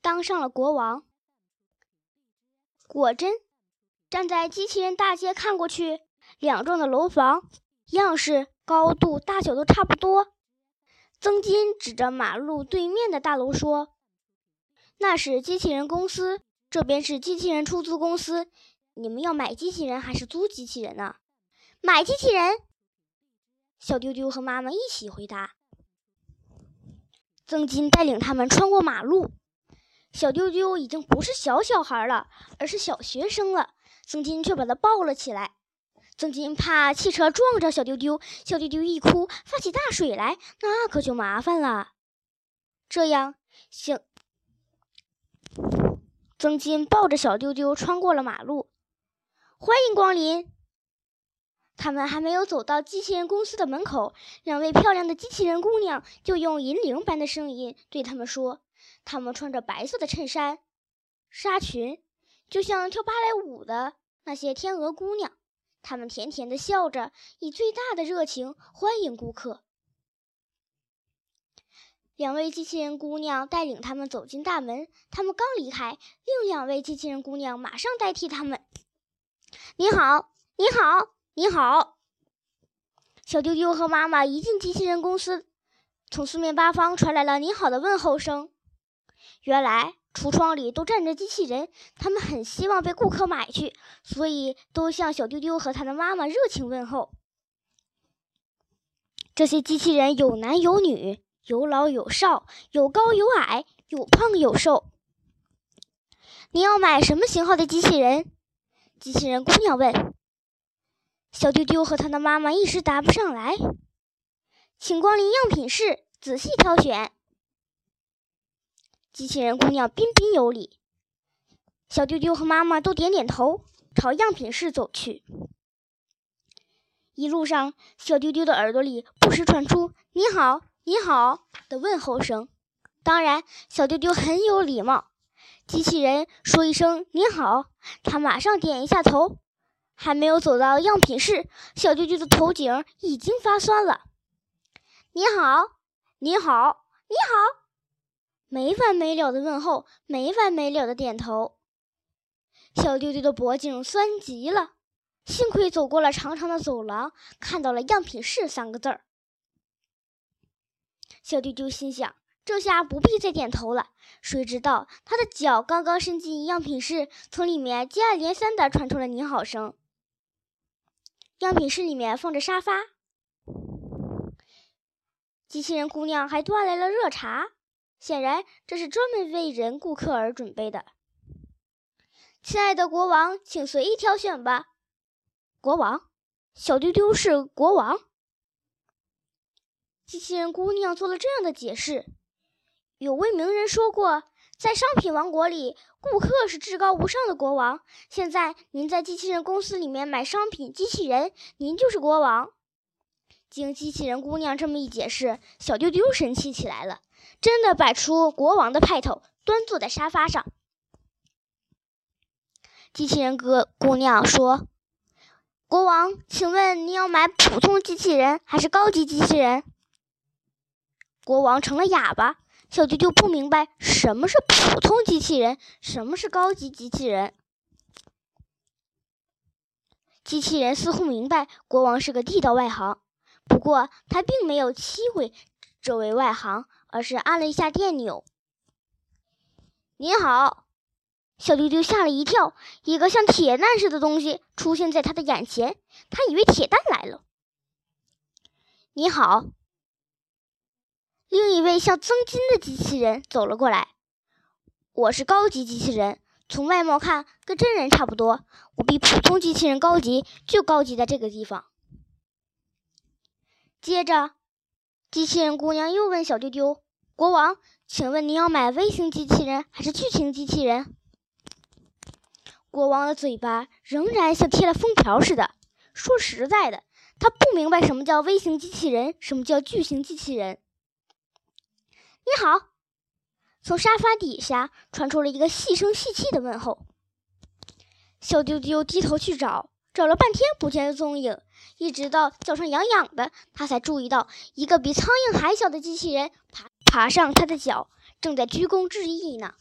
当上了国王。果真，站在机器人大街看过去，两幢的楼房样式、高度、大小都差不多。曾金指着马路对面的大楼说：“那是机器人公司，这边是机器人出租公司。你们要买机器人还是租机器人呢？”“买机器人！”小丢丢和妈妈一起回答。曾金带领他们穿过马路，小丢丢已经不是小小孩了，而是小学生了。曾金却把他抱了起来。曾金怕汽车撞着小丢丢，小丢丢一哭发起大水来，那可就麻烦了。这样，行。曾金抱着小丢丢穿过了马路，欢迎光临。他们还没有走到机器人公司的门口，两位漂亮的机器人姑娘就用银铃般的声音对他们说：“他们穿着白色的衬衫、纱裙，就像跳芭蕾舞的那些天鹅姑娘。他们甜甜的笑着，以最大的热情欢迎顾客。”两位机器人姑娘带领他们走进大门，他们刚离开，另两位机器人姑娘马上代替他们：“你好，你好。”你好，小丢丢和妈妈一进机器人公司，从四面八方传来了“你好”的问候声。原来橱窗里都站着机器人，他们很希望被顾客买去，所以都向小丢丢和他的妈妈热情问候。这些机器人有男有女，有老有少，有高有矮，有胖有瘦。你要买什么型号的机器人？机器人姑娘问。小丢丢和他的妈妈一时答不上来，请光临样品室，仔细挑选。机器人姑娘彬彬有礼，小丢丢和妈妈都点点头，朝样品室走去。一路上，小丢丢的耳朵里不时传出“你好，你好”的问候声。当然，小丢丢很有礼貌，机器人说一声“你好”，他马上点一下头。还没有走到样品室，小丢丢的头颈已经发酸了。你好，你好，你好，没完没了的问候，没完没了的点头。小丢丢的脖颈酸极了，幸亏走过了长长的走廊，看到了样品室三个字儿。小丢丢心想：这下不必再点头了。谁知道他的脚刚刚伸进样品室，从里面接二连三的传出了你好声。样品室里面放着沙发，机器人姑娘还端来了热茶，显然这是专门为人顾客而准备的。亲爱的国王，请随意挑选吧。国王，小丢丢是国王。机器人姑娘做了这样的解释：有位名人说过。在商品王国里，顾客是至高无上的国王。现在您在机器人公司里面买商品，机器人，您就是国王。经机器人姑娘这么一解释，小丢丢神气起来了，真的摆出国王的派头，端坐在沙发上。机器人哥姑娘说：“国王，请问你要买普通机器人还是高级机器人？”国王成了哑巴。小丢丢不明白什么是普通机器人，什么是高级机器人。机器人似乎明白国王是个地道外行，不过他并没有欺负这位外行，而是按了一下电钮。你好，小丢丢吓了一跳，一个像铁蛋似的东西出现在他的眼前，他以为铁蛋来了。你好。另一位像曾金的机器人走了过来。我是高级机器人，从外貌看跟真人差不多。我比普通机器人高级，就高级在这个地方。接着，机器人姑娘又问小丢丢：“国王，请问您要买微型机器人还是巨型机器人？”国王的嘴巴仍然像贴了封条似的。说实在的，他不明白什么叫微型机器人，什么叫巨型机器人。你好，从沙发底下传出了一个细声细气的问候。小丢丢低头去找，找了半天不见踪影，一直到脚上痒痒的，他才注意到一个比苍蝇还小的机器人爬爬上他的脚，正在鞠躬致意呢。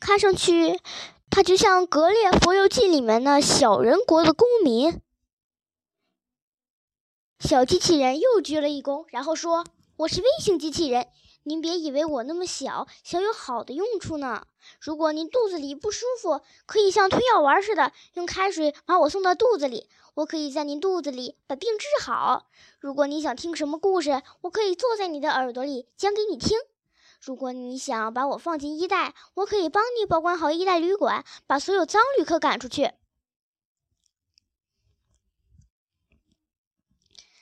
看上去他就像《格列佛游记》里面的小人国的公民。小机器人又鞠了一躬，然后说：“我是微型机器人，您别以为我那么小，小有好的用处呢。如果您肚子里不舒服，可以像吞药丸似的，用开水把我送到肚子里，我可以在您肚子里把病治好。如果你想听什么故事，我可以坐在你的耳朵里讲给你听。如果你想把我放进衣袋，我可以帮你保管好衣袋旅馆，把所有脏旅客赶出去。”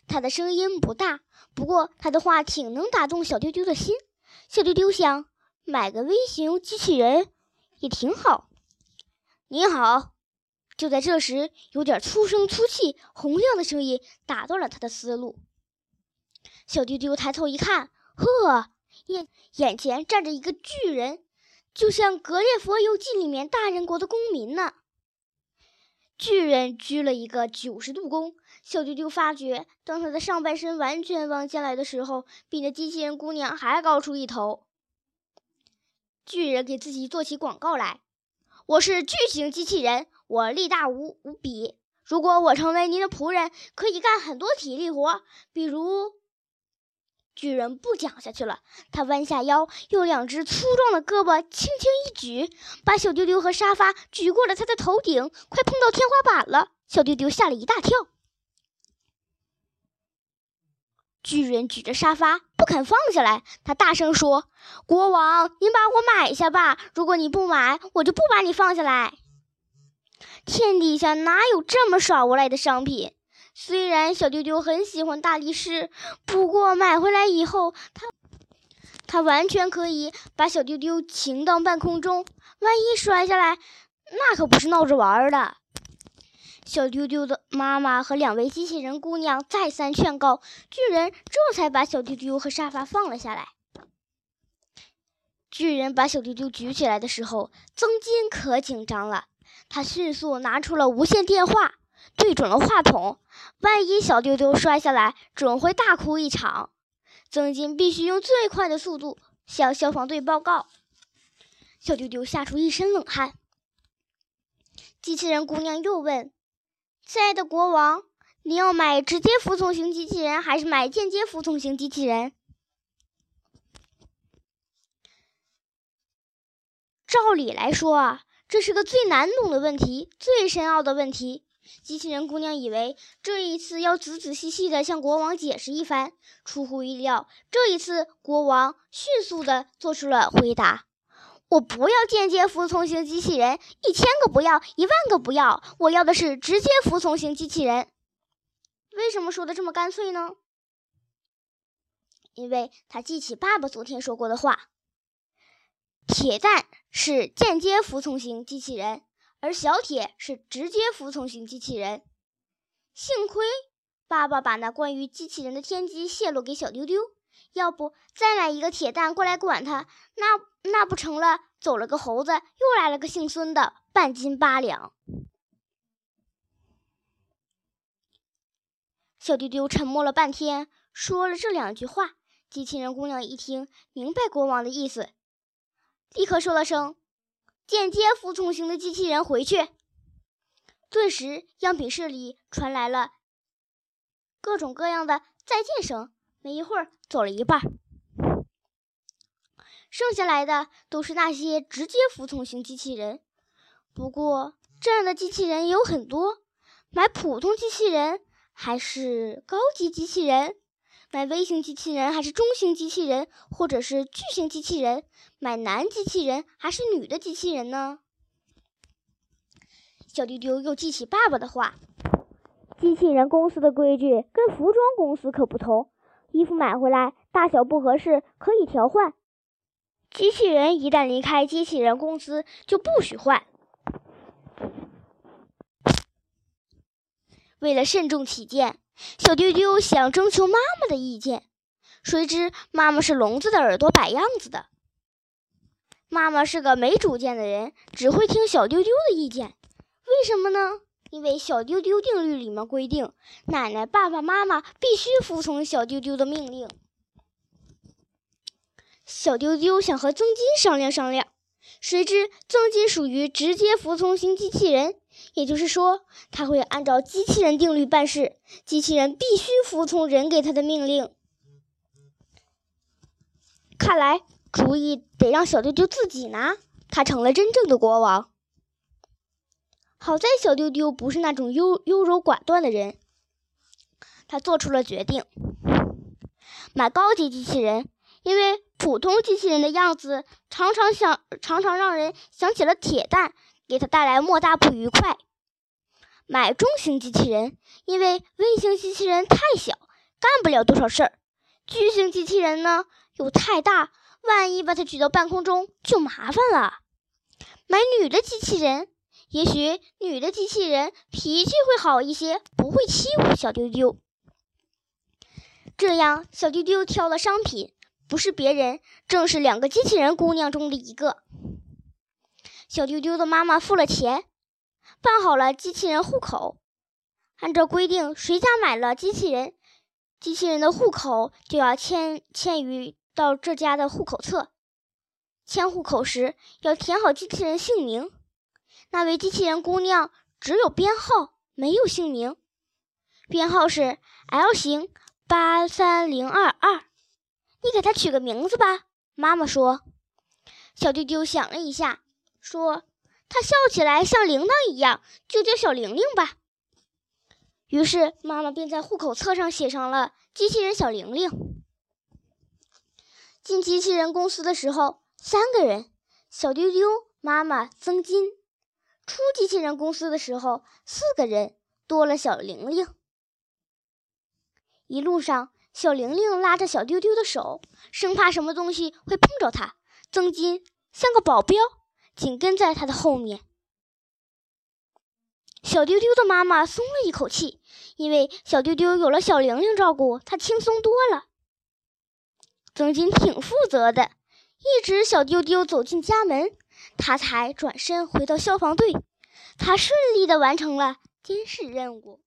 他的声音不大，不过他的话挺能打动小丢丢的心。小丢丢想买个微型机器人也挺好。你好，就在这时，有点粗声粗气、洪亮的声音打断了他的思路。小丢丢抬头一看，呵，眼眼前站着一个巨人，就像《格列佛游记》里面大人国的公民呢。巨人鞠了一个九十度躬。小丢丢发觉，当他的上半身完全弯下来的时候，比那机器人姑娘还高出一头。巨人给自己做起广告来：“我是巨型机器人，我力大无无比。如果我成为您的仆人，可以干很多体力活，比如……”巨人不讲下去了，他弯下腰，用两只粗壮的胳膊轻轻一举，把小丢丢和沙发举过了他的头顶，快碰到天花板了。小丢丢吓了一大跳。巨人举着沙发不肯放下来，他大声说：“国王，您把我买下吧！如果你不买，我就不把你放下来。”天底下哪有这么耍无赖的商品？虽然小丢丢很喜欢大力士，不过买回来以后，他他完全可以把小丢丢擎到半空中，万一摔下来，那可不是闹着玩的。小丢丢的妈妈和两位机器人姑娘再三劝告，巨人这才把小丢丢和沙发放了下来。巨人把小丢丢举起来的时候，曾金可紧张了。他迅速拿出了无线电话，对准了话筒。万一小丢丢摔下来，准会大哭一场。曾金必须用最快的速度向消防队报告。小丢丢吓出一身冷汗。机器人姑娘又问。亲爱的国王，你要买直接服从型机器人还是买间接服从型机器人？照理来说啊，这是个最难懂的问题，最深奥的问题。机器人姑娘以为这一次要仔仔细细的向国王解释一番，出乎意料，这一次国王迅速的做出了回答。我不要间接服从型机器人，一千个不要，一万个不要，我要的是直接服从型机器人。为什么说的这么干脆呢？因为他记起爸爸昨天说过的话：铁蛋是间接服从型机器人，而小铁是直接服从型机器人。幸亏爸爸把那关于机器人的天机泄露给小丢丢。要不再买一个铁蛋过来管他，那那不成了走了个猴子，又来了个姓孙的，半斤八两。小丢丢沉默了半天，说了这两句话。机器人姑娘一听，明白国王的意思，立刻说了声：“间接服从型的机器人回去。”顿时，样品室里传来了各种各样的再见声。没一会儿，走了一半，剩下来的都是那些直接服从型机器人。不过，这样的机器人也有很多。买普通机器人还是高级机器人？买微型机器人还是中型机器人，或者是巨型机器人？买男机器人还是女的机器人呢？小丢丢又记起爸爸的话：机器人公司的规矩跟服装公司可不同。衣服买回来大小不合适可以调换，机器人一旦离开机器人公司就不许换。为了慎重起见，小丢丢想征求妈妈的意见，谁知妈妈是聋子的耳朵摆样子的。妈妈是个没主见的人，只会听小丢丢的意见。为什么呢？因为小丢丢定律里面规定，奶奶、爸爸妈妈必须服从小丢丢的命令。小丢丢想和曾金商量商量，谁知曾金属于直接服从型机器人，也就是说，他会按照机器人定律办事，机器人必须服从人给他的命令。看来主意得让小丢丢自己拿，他成了真正的国王。好在小丢丢不是那种优优柔寡断的人，他做出了决定，买高级机器人，因为普通机器人的样子常常想常常让人想起了铁蛋，给他带来莫大不愉快。买中型机器人，因为微型机器人太小，干不了多少事儿；巨型机器人呢，又太大，万一把它举到半空中就麻烦了。买女的机器人。也许女的机器人脾气会好一些，不会欺负小丢丢。这样，小丢丢挑了商品，不是别人，正是两个机器人姑娘中的一个。小丢丢的妈妈付了钱，办好了机器人户口。按照规定，谁家买了机器人，机器人的户口就要迁迁于到这家的户口册。迁户口时，要填好机器人姓名。那位机器人姑娘只有编号，没有姓名。编号是 L 型八三零二二。你给她取个名字吧。妈妈说。小丢丢想了一下，说：“她笑起来像铃铛一样，就叫小玲玲吧。”于是妈妈便在户口册上写上了“机器人小玲玲”。进机器人公司的时候，三个人：小丢丢、妈妈、曾金。出机器人公司的时候，四个人多了小玲玲。一路上，小玲玲拉着小丢丢的手，生怕什么东西会碰着她。曾金像个保镖，紧跟在他的后面。小丢丢的妈妈松了一口气，因为小丢丢有了小玲玲照顾，她轻松多了。曾金挺负责的，一直小丢丢走进家门。他才转身回到消防队，他顺利的完成了监视任务。